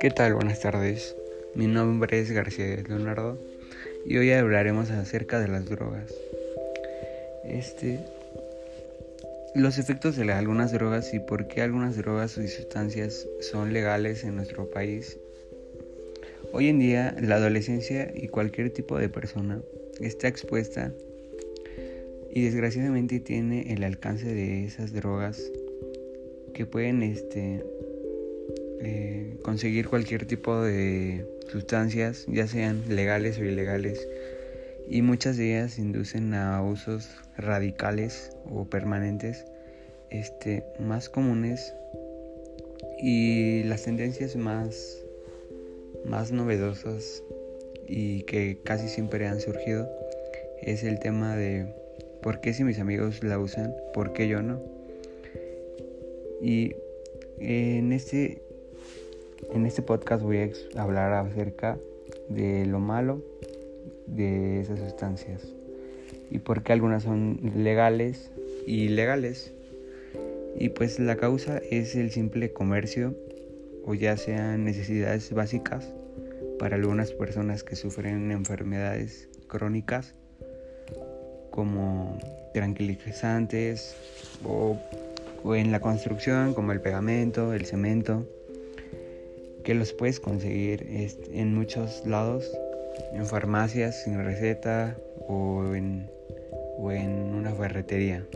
¿Qué tal? Buenas tardes. Mi nombre es García Leonardo y hoy hablaremos acerca de las drogas. Este los efectos de algunas drogas y por qué algunas drogas y sustancias son legales en nuestro país. Hoy en día la adolescencia y cualquier tipo de persona está expuesta y desgraciadamente tiene el alcance de esas drogas que pueden este, eh, conseguir cualquier tipo de sustancias, ya sean legales o ilegales, y muchas de ellas inducen a usos radicales o permanentes este, más comunes y las tendencias más, más novedosas y que casi siempre han surgido es el tema de por qué si mis amigos la usan, por qué yo no. Y en este, en este podcast voy a hablar acerca de lo malo de esas sustancias y por qué algunas son legales y ilegales. Y pues la causa es el simple comercio o ya sean necesidades básicas para algunas personas que sufren enfermedades crónicas como tranquilizantes o, en la construcción como el pegamento, el cemento, que los puedes conseguir en muchos lados, en farmacias sin receta o en, o en una ferretería.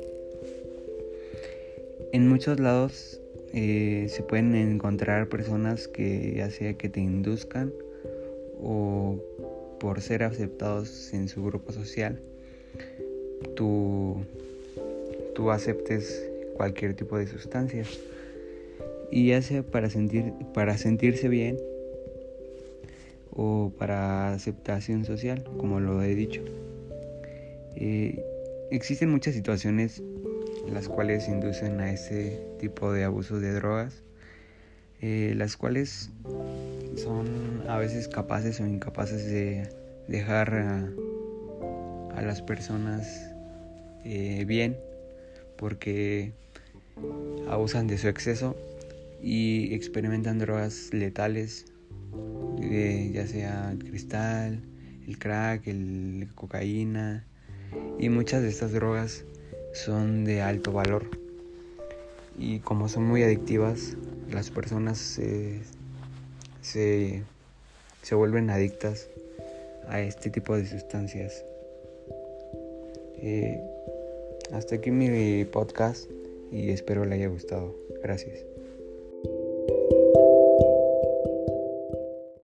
En muchos lados eh, se pueden encontrar personas que ya sea que te induzcan o por ser aceptados en su grupo social tú, tú aceptes cualquier tipo de sustancia. Y ya sea para, sentir, para sentirse bien o para aceptación social, como lo he dicho. Eh, existen muchas situaciones las cuales inducen a ese tipo de abuso de drogas, eh, las cuales son a veces capaces o incapaces de dejar a las personas eh, bien porque abusan de su exceso y experimentan drogas letales, eh, ya sea el cristal, el crack, el cocaína y muchas de estas drogas son de alto valor y como son muy adictivas las personas se, se vuelven adictas a este tipo de sustancias. Eh, hasta aquí mi podcast y espero le haya gustado. Gracias.